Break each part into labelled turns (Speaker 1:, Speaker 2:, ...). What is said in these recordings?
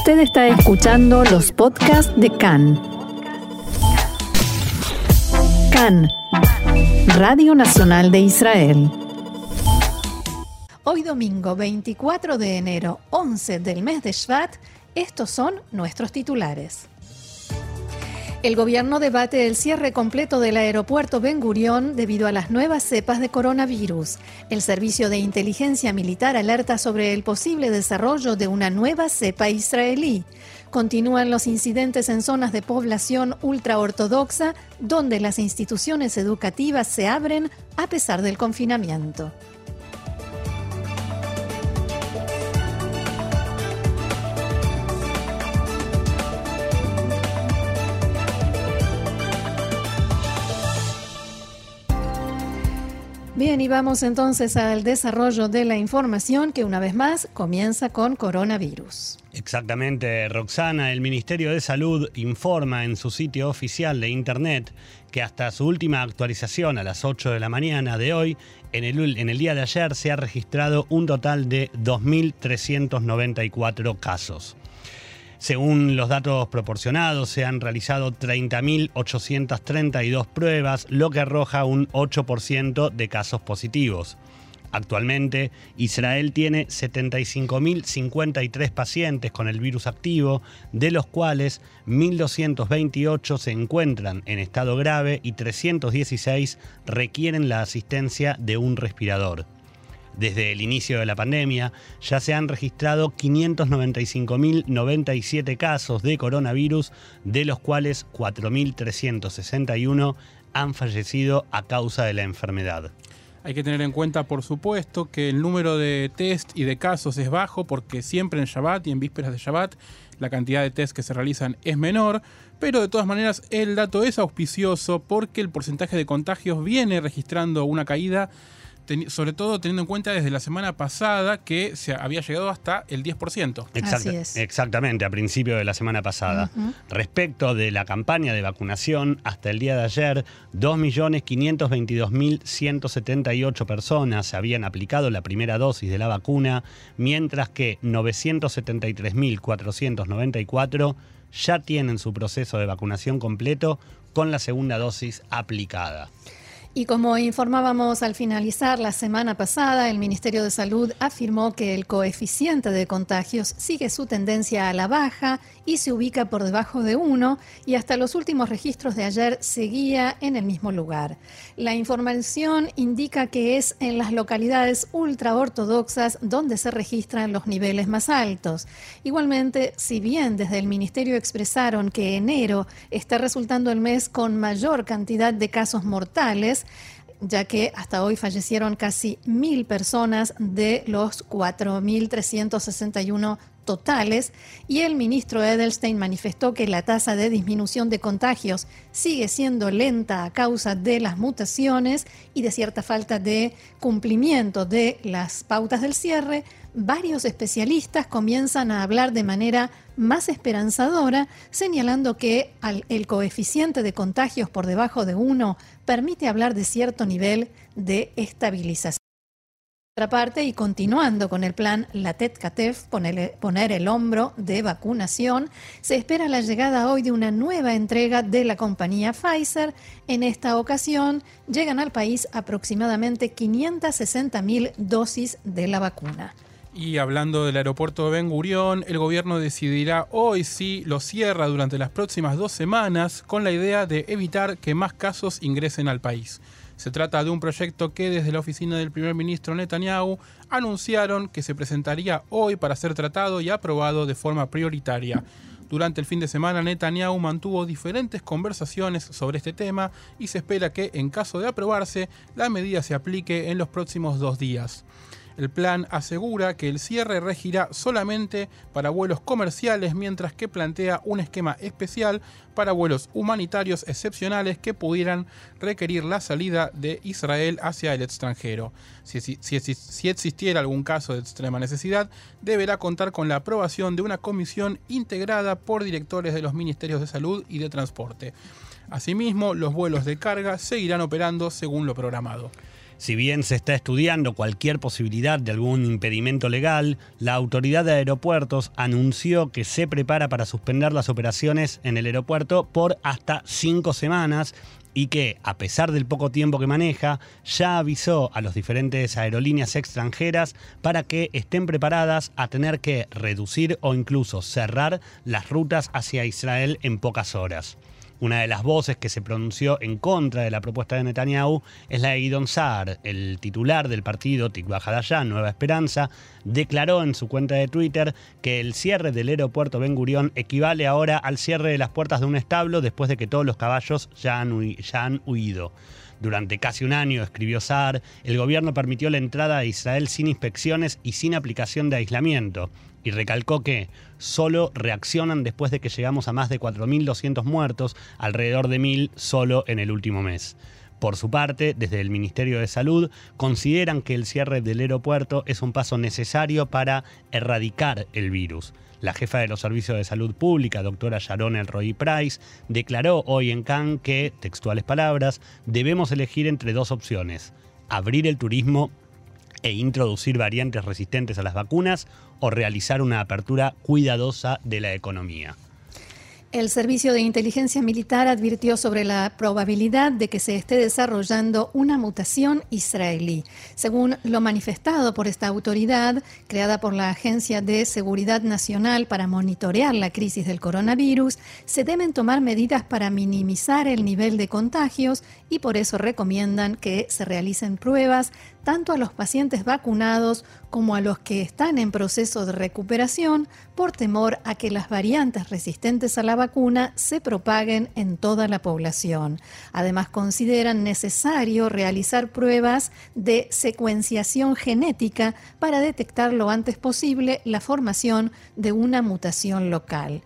Speaker 1: Usted está escuchando los podcasts de CAN. CAN, Radio Nacional de Israel. Hoy domingo 24 de enero, 11 del mes de Shvat, estos son nuestros titulares. El gobierno debate el cierre completo del aeropuerto Ben Gurión debido a las nuevas cepas de coronavirus. El Servicio de Inteligencia Militar alerta sobre el posible desarrollo de una nueva cepa israelí. Continúan los incidentes en zonas de población ultraortodoxa donde las instituciones educativas se abren a pesar del confinamiento. Bien, y vamos entonces al desarrollo de la información que una vez más comienza con coronavirus.
Speaker 2: Exactamente, Roxana, el Ministerio de Salud informa en su sitio oficial de Internet que hasta su última actualización a las 8 de la mañana de hoy, en el, en el día de ayer se ha registrado un total de 2.394 casos. Según los datos proporcionados, se han realizado 30.832 pruebas, lo que arroja un 8% de casos positivos. Actualmente, Israel tiene 75.053 pacientes con el virus activo, de los cuales 1.228 se encuentran en estado grave y 316 requieren la asistencia de un respirador. Desde el inicio de la pandemia ya se han registrado 595.097 casos de coronavirus, de los cuales 4.361 han fallecido a causa de la enfermedad.
Speaker 3: Hay que tener en cuenta, por supuesto, que el número de test y de casos es bajo porque siempre en Shabbat y en vísperas de Shabbat la cantidad de test que se realizan es menor, pero de todas maneras el dato es auspicioso porque el porcentaje de contagios viene registrando una caída sobre todo teniendo en cuenta desde la semana pasada que se había llegado hasta el 10%.
Speaker 2: Exactamente, a principio de la semana pasada. Respecto de la campaña de vacunación, hasta el día de ayer, 2.522.178 personas se habían aplicado la primera dosis de la vacuna, mientras que 973.494 ya tienen su proceso de vacunación completo con la segunda dosis aplicada.
Speaker 1: Y como informábamos al finalizar la semana pasada, el Ministerio de Salud afirmó que el coeficiente de contagios sigue su tendencia a la baja y se ubica por debajo de 1 y hasta los últimos registros de ayer seguía en el mismo lugar. La información indica que es en las localidades ultraortodoxas donde se registran los niveles más altos. Igualmente, si bien desde el Ministerio expresaron que enero está resultando el mes con mayor cantidad de casos mortales, ya que hasta hoy fallecieron casi mil personas de los 4.361 totales. Y el ministro Edelstein manifestó que la tasa de disminución de contagios sigue siendo lenta a causa de las mutaciones y de cierta falta de cumplimiento de las pautas del cierre, varios especialistas comienzan a hablar de manera más esperanzadora, señalando que el coeficiente de contagios por debajo de 1 permite hablar de cierto nivel de estabilización. Por otra parte, y continuando con el plan Latet Katef, poner, poner el hombro de vacunación, se espera la llegada hoy de una nueva entrega de la compañía Pfizer. En esta ocasión, llegan al país aproximadamente 560 mil dosis de la vacuna.
Speaker 3: Y hablando del aeropuerto de Ben Gurión, el gobierno decidirá hoy si lo cierra durante las próximas dos semanas con la idea de evitar que más casos ingresen al país. Se trata de un proyecto que desde la oficina del primer ministro Netanyahu anunciaron que se presentaría hoy para ser tratado y aprobado de forma prioritaria. Durante el fin de semana Netanyahu mantuvo diferentes conversaciones sobre este tema y se espera que en caso de aprobarse la medida se aplique en los próximos dos días. El plan asegura que el cierre regirá solamente para vuelos comerciales, mientras que plantea un esquema especial para vuelos humanitarios excepcionales que pudieran requerir la salida de Israel hacia el extranjero. Si, existiera algún caso de extrema necesidad, deberá contar con la aprobación de una comisión integrada por directores de los ministerios de salud y de transporte. Asimismo, los vuelos de carga seguirán operando según lo programado.
Speaker 2: Si bien se está estudiando cualquier posibilidad de algún impedimento legal, la autoridad de aeropuertos anunció que se prepara para suspender las operaciones en el aeropuerto por hasta cinco semanas y que, a pesar del poco tiempo que maneja, ya avisó a las diferentes aerolíneas extranjeras para que estén preparadas a tener que reducir o incluso cerrar las rutas hacia Israel en pocas horas. Una de las voces que se pronunció en contra de la propuesta de Netanyahu es la de Guidon Saar, el titular del partido Tikva Hadayah, Nueva Esperanza, declaró en su cuenta de Twitter que el cierre del aeropuerto Ben Gurión equivale ahora al cierre de las puertas de un establo después de que todos los caballos ya han huido. Durante casi un año, escribió Saar, el gobierno permitió la entrada a Israel sin inspecciones y sin aplicación de aislamiento y recalcó que solo reaccionan después de que llegamos a más de 4.200 muertos, alrededor de 1.000 solo en el último mes. Por su parte, desde el Ministerio de Salud, consideran que el cierre del aeropuerto es un paso necesario para erradicar el virus. La jefa de los servicios de salud pública, doctora Sharon Elroy Price, declaró hoy en Cannes que, textuales palabras, debemos elegir entre dos opciones, abrir el turismo e introducir variantes resistentes a las vacunas o realizar una apertura cuidadosa de la economía.
Speaker 1: El Servicio de Inteligencia Militar advirtió sobre la probabilidad de que se esté desarrollando una mutación israelí. Según lo manifestado por esta autoridad, creada por la Agencia de Seguridad Nacional para monitorear la crisis del coronavirus, se deben tomar medidas para minimizar el nivel de contagios y por eso recomiendan que se realicen pruebas tanto a los pacientes vacunados como a los que están en proceso de recuperación por temor a que las variantes resistentes a la vacuna se propaguen en toda la población. Además, consideran necesario realizar pruebas de secuenciación genética para detectar lo antes posible la formación de una mutación local.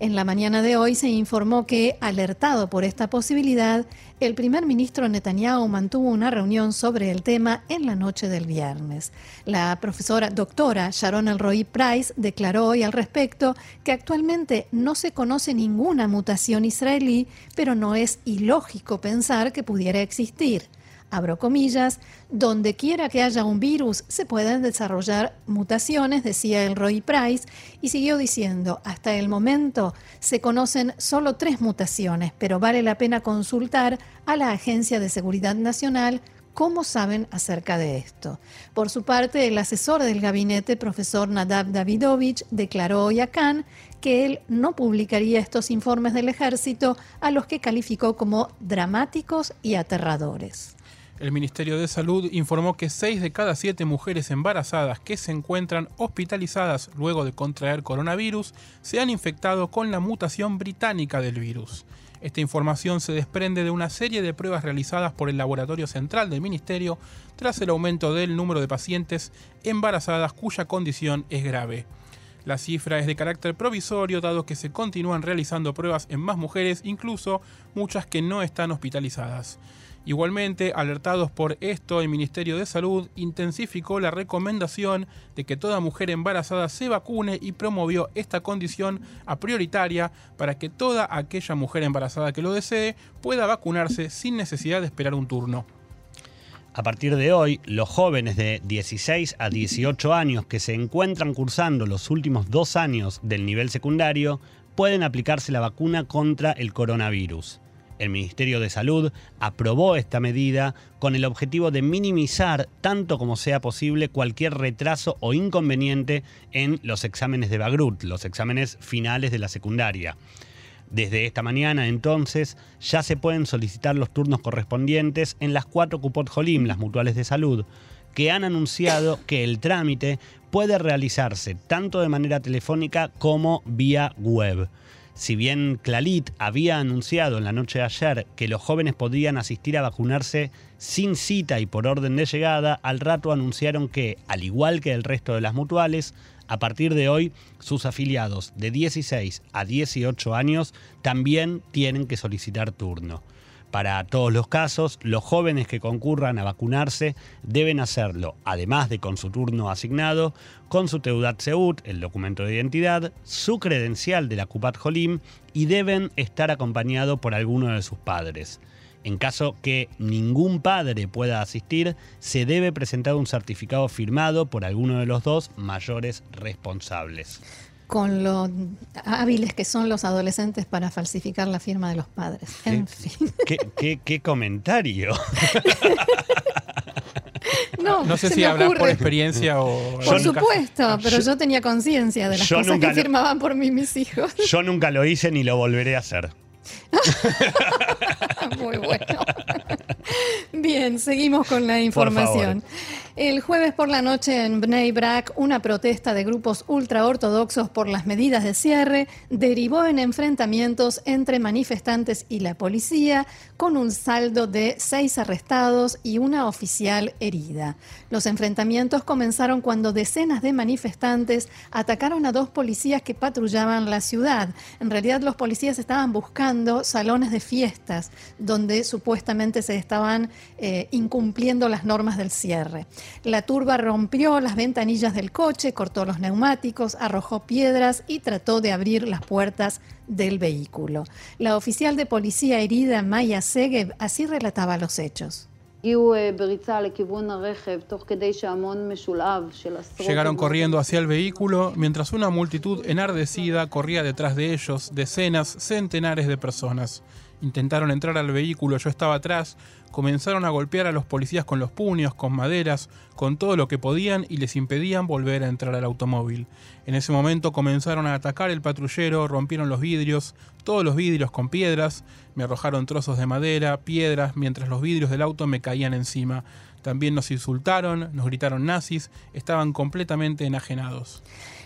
Speaker 1: En la mañana de hoy se informó que, alertado por esta posibilidad, el primer ministro Netanyahu mantuvo una reunión sobre el tema en la noche del viernes. La profesora doctora Sharon Elroy Price declaró hoy al respecto que actualmente no se conoce ninguna mutación israelí, pero no es ilógico pensar que pudiera existir abro comillas, donde quiera que haya un virus se pueden desarrollar mutaciones, decía el Roy Price, y siguió diciendo, hasta el momento se conocen solo tres mutaciones, pero vale la pena consultar a la Agencia de Seguridad Nacional cómo saben acerca de esto. Por su parte, el asesor del gabinete, profesor Nadav Davidovich, declaró hoy a Khan que él no publicaría estos informes del ejército a los que calificó como dramáticos y aterradores.
Speaker 3: El Ministerio de Salud informó que 6 de cada 7 mujeres embarazadas que se encuentran hospitalizadas luego de contraer coronavirus se han infectado con la mutación británica del virus. Esta información se desprende de una serie de pruebas realizadas por el Laboratorio Central del Ministerio tras el aumento del número de pacientes embarazadas cuya condición es grave. La cifra es de carácter provisorio dado que se continúan realizando pruebas en más mujeres, incluso muchas que no están hospitalizadas. Igualmente, alertados por esto, el Ministerio de Salud intensificó la recomendación de que toda mujer embarazada se vacune y promovió esta condición a prioritaria para que toda aquella mujer embarazada que lo desee pueda vacunarse sin necesidad de esperar un turno.
Speaker 2: A partir de hoy, los jóvenes de 16 a 18 años que se encuentran cursando los últimos dos años del nivel secundario pueden aplicarse la vacuna contra el coronavirus. El Ministerio de Salud aprobó esta medida con el objetivo de minimizar tanto como sea posible cualquier retraso o inconveniente en los exámenes de Bagrut, los exámenes finales de la secundaria. Desde esta mañana, entonces, ya se pueden solicitar los turnos correspondientes en las cuatro Cupot Jolim, las mutuales de salud, que han anunciado que el trámite puede realizarse tanto de manera telefónica como vía web. Si bien Clalit había anunciado en la noche de ayer que los jóvenes podrían asistir a vacunarse sin cita y por orden de llegada, al rato anunciaron que, al igual que el resto de las mutuales, a partir de hoy sus afiliados de 16 a 18 años también tienen que solicitar turno. Para todos los casos, los jóvenes que concurran a vacunarse deben hacerlo, además de con su turno asignado, con su Teudat Seut, el documento de identidad, su credencial de la Kupat Jolim y deben estar acompañados por alguno de sus padres. En caso que ningún padre pueda asistir, se debe presentar un certificado firmado por alguno de los dos mayores responsables.
Speaker 1: Con lo hábiles que son los adolescentes para falsificar la firma de los padres. En fin.
Speaker 2: ¿Qué, comentario?
Speaker 3: No, sé si hablas por experiencia o...
Speaker 1: Por supuesto, pero yo, tenía conciencia de las cosas que firmaban por mí mis hijos.
Speaker 2: Yo nunca lo hice ni lo volveré a hacer.
Speaker 1: Muy bueno. Bien, seguimos con la información. El jueves por la noche en Bnei Brak, una protesta de grupos ultraortodoxos por las medidas de cierre derivó en enfrentamientos entre manifestantes y la policía, con un saldo de seis arrestados y una oficial herida. Los enfrentamientos comenzaron cuando decenas de manifestantes atacaron a dos policías que patrullaban la ciudad. En realidad, los policías estaban buscando salones de fiestas donde supuestamente se estaban eh, incumpliendo las normas del cierre. La turba rompió las ventanillas del coche, cortó los neumáticos, arrojó piedras y trató de abrir las puertas del vehículo. La oficial de policía herida, Maya Segev, así relataba los hechos.
Speaker 3: Llegaron corriendo hacia el vehículo mientras una multitud enardecida corría detrás de ellos, decenas, centenares de personas. Intentaron entrar al vehículo, yo estaba atrás, comenzaron a golpear a los policías con los puños, con maderas, con todo lo que podían y les impedían volver a entrar al automóvil. En ese momento comenzaron a atacar el patrullero, rompieron los vidrios, todos los vidrios con piedras, me arrojaron trozos de madera, piedras, mientras los vidrios del auto me caían encima. También nos insultaron, nos gritaron nazis, estaban completamente enajenados.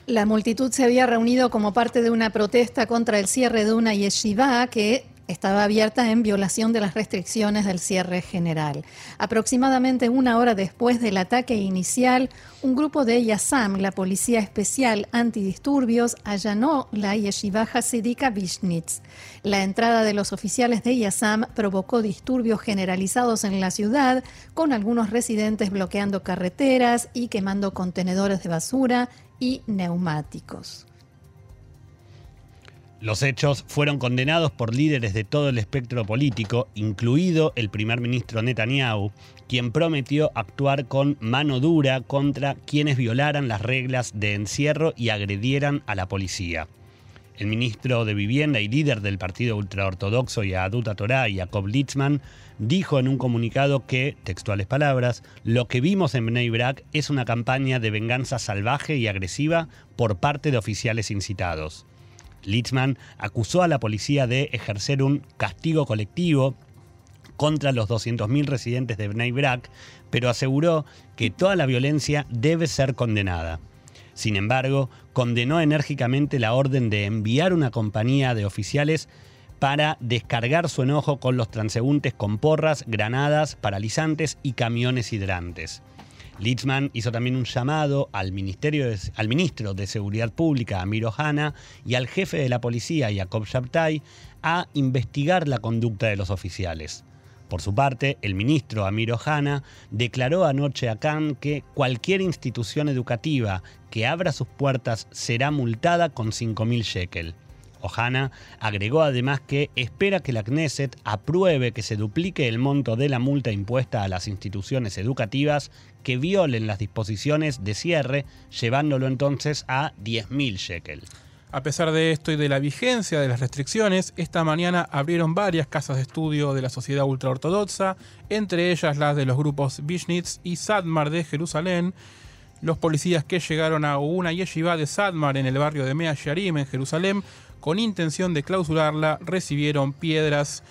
Speaker 1: La multitud se había reunido como parte de una protesta contra el cierre de una yeshiva que estaba abierta en violación de las restricciones del cierre general. Aproximadamente una hora después del ataque inicial, un grupo de Yasam, la Policía Especial Antidisturbios, allanó la yeshiva Hasidika Vishnitz. La entrada de los oficiales de Yasam provocó disturbios generalizados en la ciudad, con algunos residentes bloqueando carreteras y quemando contenedores de basura y neumáticos.
Speaker 2: Los hechos fueron condenados por líderes de todo el espectro político, incluido el primer ministro Netanyahu, quien prometió actuar con mano dura contra quienes violaran las reglas de encierro y agredieran a la policía. El ministro de Vivienda y líder del partido ultraortodoxo Yaduta Torah, Jacob Litzman, dijo en un comunicado que, textuales palabras, lo que vimos en Bnei Brak es una campaña de venganza salvaje y agresiva por parte de oficiales incitados. Litzman acusó a la policía de ejercer un castigo colectivo contra los 200.000 residentes de Bnei Brak, pero aseguró que toda la violencia debe ser condenada. Sin embargo, condenó enérgicamente la orden de enviar una compañía de oficiales para descargar su enojo con los transeúntes con porras, granadas, paralizantes y camiones hidrantes. Litzman hizo también un llamado al, ministerio al ministro de Seguridad Pública, Amir Ohana, y al jefe de la policía, Jacob Shabtai, a investigar la conducta de los oficiales. Por su parte, el ministro Amir Ohana declaró anoche a Cannes que cualquier institución educativa que abra sus puertas será multada con 5.000 shekel. Ohana agregó además que espera que la Knesset apruebe que se duplique el monto de la multa impuesta a las instituciones educativas que violen las disposiciones de cierre, llevándolo entonces a 10.000 shekel.
Speaker 3: A pesar de esto y de la vigencia de las restricciones, esta mañana abrieron varias casas de estudio de la sociedad ultraortodoxa, entre ellas las de los grupos Vishnitz y Sadmar de Jerusalén. Los policías que llegaron a una yeshiva de Sadmar en el barrio de Mea Sharim en Jerusalén con intención de clausurarla, recibieron piedras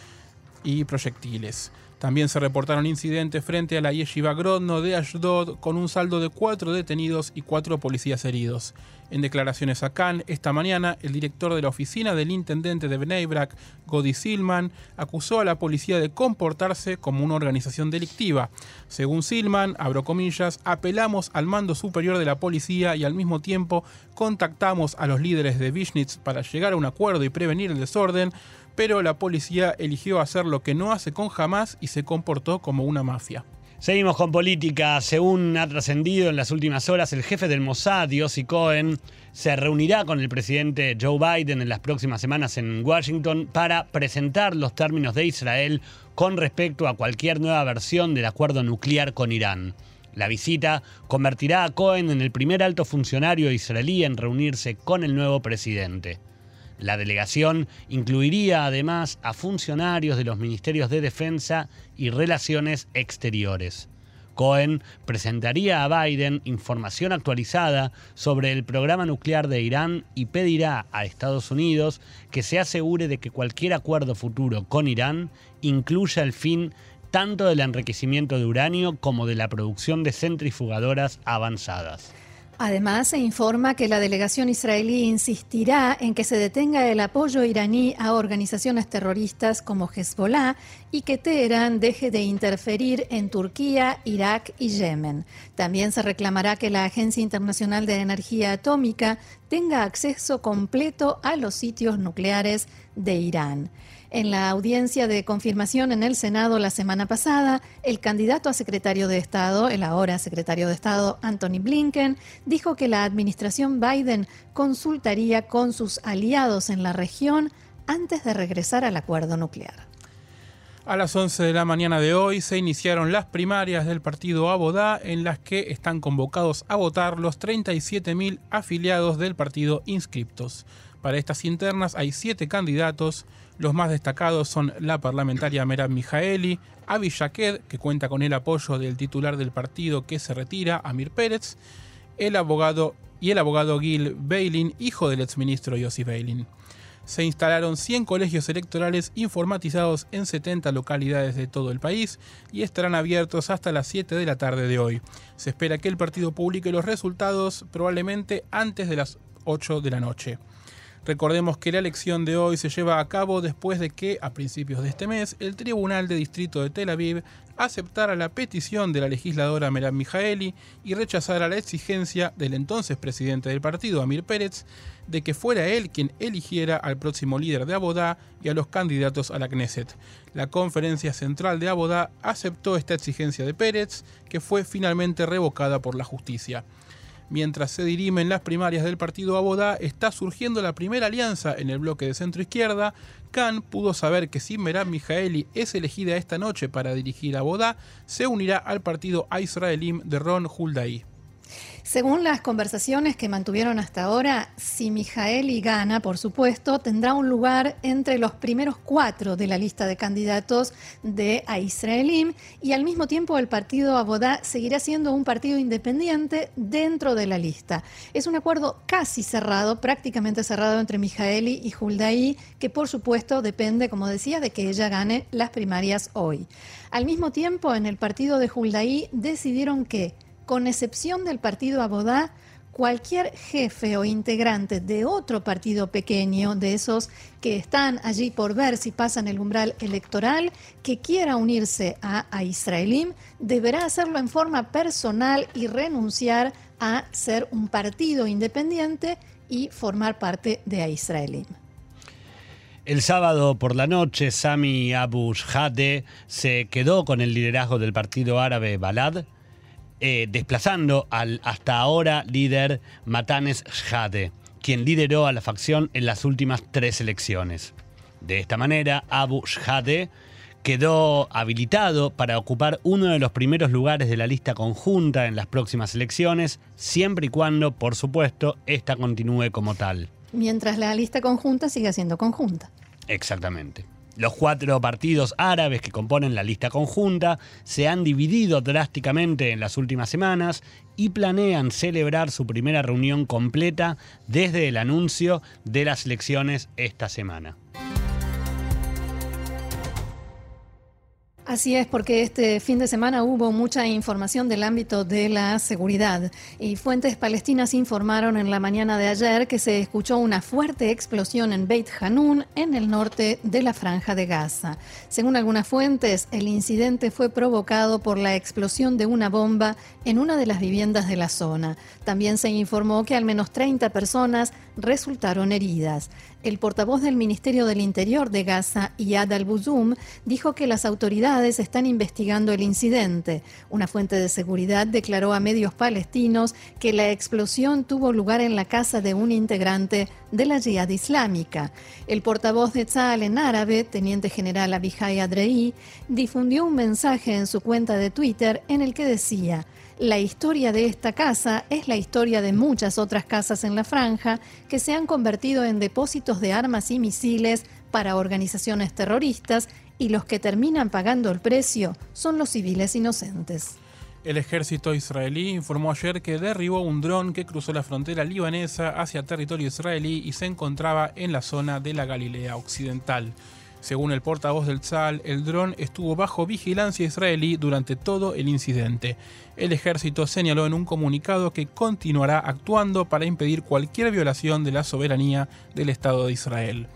Speaker 3: y proyectiles. También se reportaron incidentes frente a la Yeshiva Grodno de Ashdod con un saldo de cuatro detenidos y cuatro policías heridos. En declaraciones a Cannes, esta mañana, el director de la oficina del intendente de Bnei Brak, Godi Silman, acusó a la policía de comportarse como una organización delictiva. Según Silman, abro comillas, apelamos al mando superior de la policía y al mismo tiempo contactamos a los líderes de Vishnitz para llegar a un acuerdo y prevenir el desorden, pero la policía eligió hacer lo que no hace con jamás y se comportó como una mafia.
Speaker 2: Seguimos con política. Según ha trascendido en las últimas horas, el jefe del Mossad, Yossi Cohen, se reunirá con el presidente Joe Biden en las próximas semanas en Washington para presentar los términos de Israel con respecto a cualquier nueva versión del acuerdo nuclear con Irán. La visita convertirá a Cohen en el primer alto funcionario israelí en reunirse con el nuevo presidente. La delegación incluiría además a funcionarios de los ministerios de Defensa y Relaciones Exteriores. Cohen presentaría a Biden información actualizada sobre el programa nuclear de Irán y pedirá a Estados Unidos que se asegure de que cualquier acuerdo futuro con Irán incluya el fin tanto del enriquecimiento de uranio como de la producción de centrifugadoras avanzadas.
Speaker 1: Además, se informa que la delegación israelí insistirá en que se detenga el apoyo iraní a organizaciones terroristas como Hezbollah y que Teherán deje de interferir en Turquía, Irak y Yemen. También se reclamará que la Agencia Internacional de Energía Atómica tenga acceso completo a los sitios nucleares de Irán. En la audiencia de confirmación en el Senado la semana pasada, el candidato a secretario de Estado, el ahora secretario de Estado Anthony Blinken, dijo que la administración Biden consultaría con sus aliados en la región antes de regresar al acuerdo nuclear.
Speaker 3: A las 11 de la mañana de hoy se iniciaron las primarias del partido Abodá en las que están convocados a votar los 37.000 afiliados del partido inscriptos. Para estas internas hay siete candidatos. Los más destacados son la parlamentaria Merab Mijaeli, Avi Shaked, que cuenta con el apoyo del titular del partido que se retira, Amir Pérez, el abogado y el abogado Gil Beilin, hijo del exministro Yossi Beilin. Se instalaron 100 colegios electorales informatizados en 70 localidades de todo el país y estarán abiertos hasta las 7 de la tarde de hoy. Se espera que el partido publique los resultados probablemente antes de las 8 de la noche. Recordemos que la elección de hoy se lleva a cabo después de que, a principios de este mes, el Tribunal de Distrito de Tel Aviv aceptara la petición de la legisladora Merab Mijaeli y rechazara la exigencia del entonces presidente del partido, Amir Pérez, de que fuera él quien eligiera al próximo líder de Abodá y a los candidatos a la Knesset. La conferencia central de Abodá aceptó esta exigencia de Pérez, que fue finalmente revocada por la justicia. Mientras se dirimen las primarias del partido Abodá, está surgiendo la primera alianza en el bloque de centro izquierda. Khan pudo saber que si Merab Mijaeli es elegida esta noche para dirigir Abodá, se unirá al partido Israelim de Ron Huldaí.
Speaker 1: Según las conversaciones que mantuvieron hasta ahora, si Mijaeli gana, por supuesto, tendrá un lugar entre los primeros cuatro de la lista de candidatos de a Israelim y al mismo tiempo el partido Abodá seguirá siendo un partido independiente dentro de la lista. Es un acuerdo casi cerrado, prácticamente cerrado entre Mijaeli y Huldaí, que por supuesto depende, como decía, de que ella gane las primarias hoy. Al mismo tiempo, en el partido de Huldaí decidieron que con excepción del partido Abodá, cualquier jefe o integrante de otro partido pequeño, de esos que están allí por ver si pasan el umbral electoral, que quiera unirse a, a Israelim, deberá hacerlo en forma personal y renunciar a ser un partido independiente y formar parte de Israelim.
Speaker 2: El sábado por la noche, Sami Abu Shade se quedó con el liderazgo del partido árabe Balad eh, desplazando al hasta ahora líder Matanes Shade, quien lideró a la facción en las últimas tres elecciones. De esta manera, Abu Shade quedó habilitado para ocupar uno de los primeros lugares de la lista conjunta en las próximas elecciones, siempre y cuando, por supuesto, esta continúe como tal.
Speaker 1: Mientras la lista conjunta siga siendo conjunta.
Speaker 2: Exactamente. Los cuatro partidos árabes que componen la lista conjunta se han dividido drásticamente en las últimas semanas y planean celebrar su primera reunión completa desde el anuncio de las elecciones esta semana.
Speaker 1: Así es, porque este fin de semana hubo mucha información del ámbito de la seguridad y fuentes palestinas informaron en la mañana de ayer que se escuchó una fuerte explosión en Beit Hanun, en el norte de la franja de Gaza. Según algunas fuentes, el incidente fue provocado por la explosión de una bomba en una de las viviendas de la zona. También se informó que al menos 30 personas resultaron heridas. El portavoz del Ministerio del Interior de Gaza, Yad al-Buzum, dijo que las autoridades están investigando el incidente. Una fuente de seguridad declaró a medios palestinos que la explosión tuvo lugar en la casa de un integrante de la Jihad Islámica. El portavoz de Tzal en árabe, teniente general Abihai Adrei, difundió un mensaje en su cuenta de Twitter en el que decía: la historia de esta casa es la historia de muchas otras casas en la franja que se han convertido en depósitos de armas y misiles para organizaciones terroristas y los que terminan pagando el precio son los civiles inocentes.
Speaker 3: El ejército israelí informó ayer que derribó un dron que cruzó la frontera libanesa hacia territorio israelí y se encontraba en la zona de la Galilea Occidental. Según el portavoz del Tzal, el dron estuvo bajo vigilancia israelí durante todo el incidente. El ejército señaló en un comunicado que continuará actuando para impedir cualquier violación de la soberanía del Estado de Israel.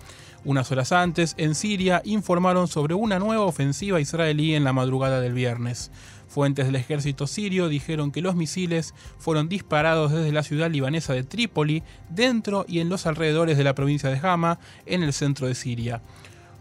Speaker 3: Unas horas antes, en Siria, informaron sobre una nueva ofensiva israelí en la madrugada del viernes. Fuentes del ejército sirio dijeron que los misiles fueron disparados desde la ciudad libanesa de Trípoli, dentro y en los alrededores de la provincia de Hama, en el centro de Siria.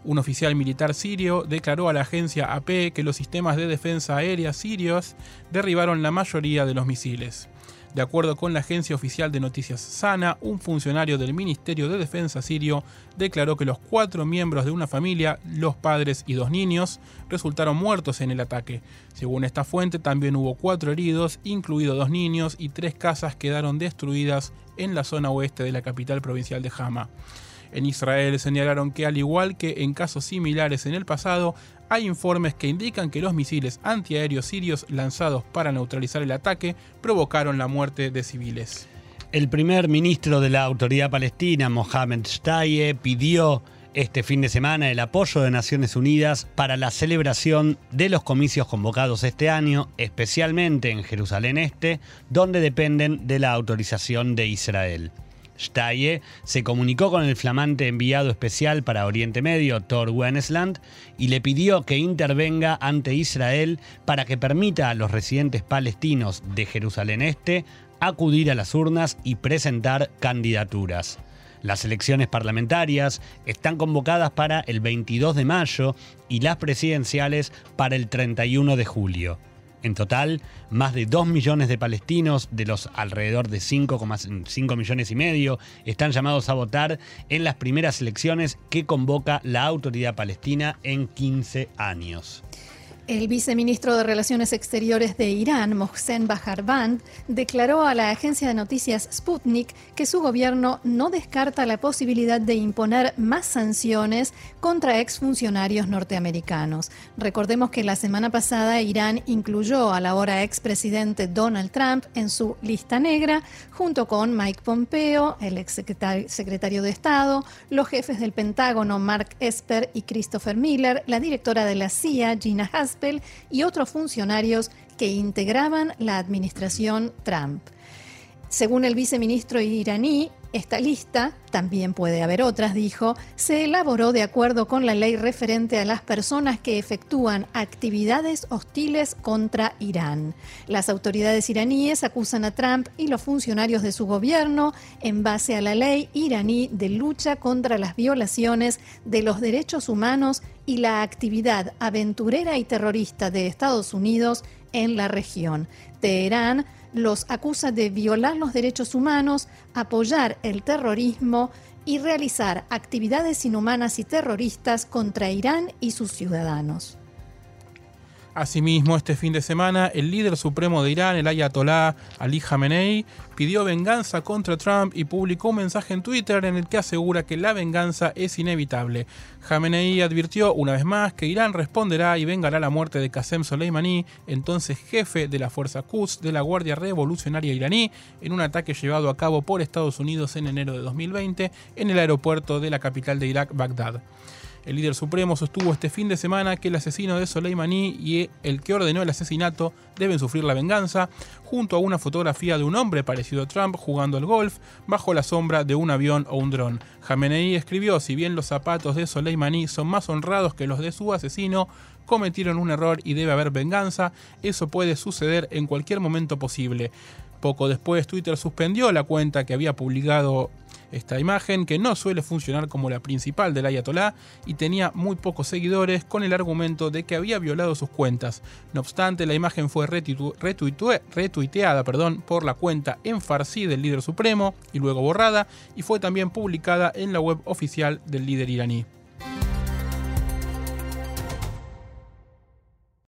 Speaker 3: Un oficial militar sirio declaró a la agencia AP que los sistemas de defensa aérea sirios derribaron la mayoría de los misiles. De acuerdo con la agencia oficial de noticias Sana, un funcionario del Ministerio de Defensa sirio declaró que los cuatro miembros de una familia, los padres y dos niños, resultaron muertos en el ataque. Según esta fuente, también hubo cuatro heridos, incluidos dos niños, y tres casas quedaron destruidas en la zona oeste de la capital provincial de Hama. En Israel señalaron que al igual que en casos similares en el pasado, hay informes que indican que los misiles antiaéreos sirios lanzados para neutralizar el ataque provocaron la muerte de civiles.
Speaker 2: El primer ministro de la Autoridad Palestina, Mohamed Shtaye, pidió este fin de semana el apoyo de Naciones Unidas para la celebración de los comicios convocados este año, especialmente en Jerusalén Este, donde dependen de la autorización de Israel. Staye se comunicó con el flamante enviado especial para Oriente Medio, Thor Wennesland, y le pidió que intervenga ante Israel para que permita a los residentes palestinos de Jerusalén Este acudir a las urnas y presentar candidaturas. Las elecciones parlamentarias están convocadas para el 22 de mayo y las presidenciales para el 31 de julio. En total, más de 2 millones de palestinos, de los alrededor de 5,5 millones y medio, están llamados a votar en las primeras elecciones que convoca la autoridad palestina en 15 años.
Speaker 1: El viceministro de Relaciones Exteriores de Irán, Mohsen Bajarband, declaró a la agencia de noticias Sputnik que su gobierno no descarta la posibilidad de imponer más sanciones contra exfuncionarios norteamericanos. Recordemos que la semana pasada Irán incluyó al ahora expresidente Donald Trump en su lista negra, junto con Mike Pompeo, el exsecretario de Estado, los jefes del Pentágono Mark Esper y Christopher Miller, la directora de la CIA Gina Y otros funcionarios que integraban la administración Trump. Según el viceministro iraní, esta lista, también puede haber otras, dijo, se elaboró de acuerdo con la ley referente a las personas que efectúan actividades hostiles contra Irán. Las autoridades iraníes acusan a Trump y los funcionarios de su gobierno en base a la ley iraní de lucha contra las violaciones de los derechos humanos y la actividad aventurera y terrorista de Estados Unidos en la región. Teherán los acusa de violar los derechos humanos, apoyar el terrorismo y realizar actividades inhumanas y terroristas contra Irán y sus ciudadanos.
Speaker 3: Asimismo, este fin de semana, el líder supremo de Irán, el ayatolá Ali Khamenei, pidió venganza contra Trump y publicó un mensaje en Twitter en el que asegura que la venganza es inevitable. Khamenei advirtió una vez más que Irán responderá y vengará la muerte de Qasem Soleimani, entonces jefe de la fuerza Quds de la Guardia Revolucionaria iraní, en un ataque llevado a cabo por Estados Unidos en enero de 2020 en el aeropuerto de la capital de Irak, Bagdad. El líder supremo sostuvo este fin de semana que el asesino de Soleimani y el que ordenó el asesinato deben sufrir la venganza, junto a una fotografía de un hombre parecido a Trump jugando al golf bajo la sombra de un avión o un dron. Jamenei escribió, si bien los zapatos de Soleimani son más honrados que los de su asesino, cometieron un error y debe haber venganza, eso puede suceder en cualquier momento posible. Poco después Twitter suspendió la cuenta que había publicado Esta imagen, que no suele funcionar como la principal del ayatolá y tenía muy pocos seguidores, con el argumento de que había violado sus cuentas. No obstante, la imagen fue retuiteada perdón, por la cuenta en farsi del líder supremo y luego borrada, y fue también publicada en la web oficial del líder iraní.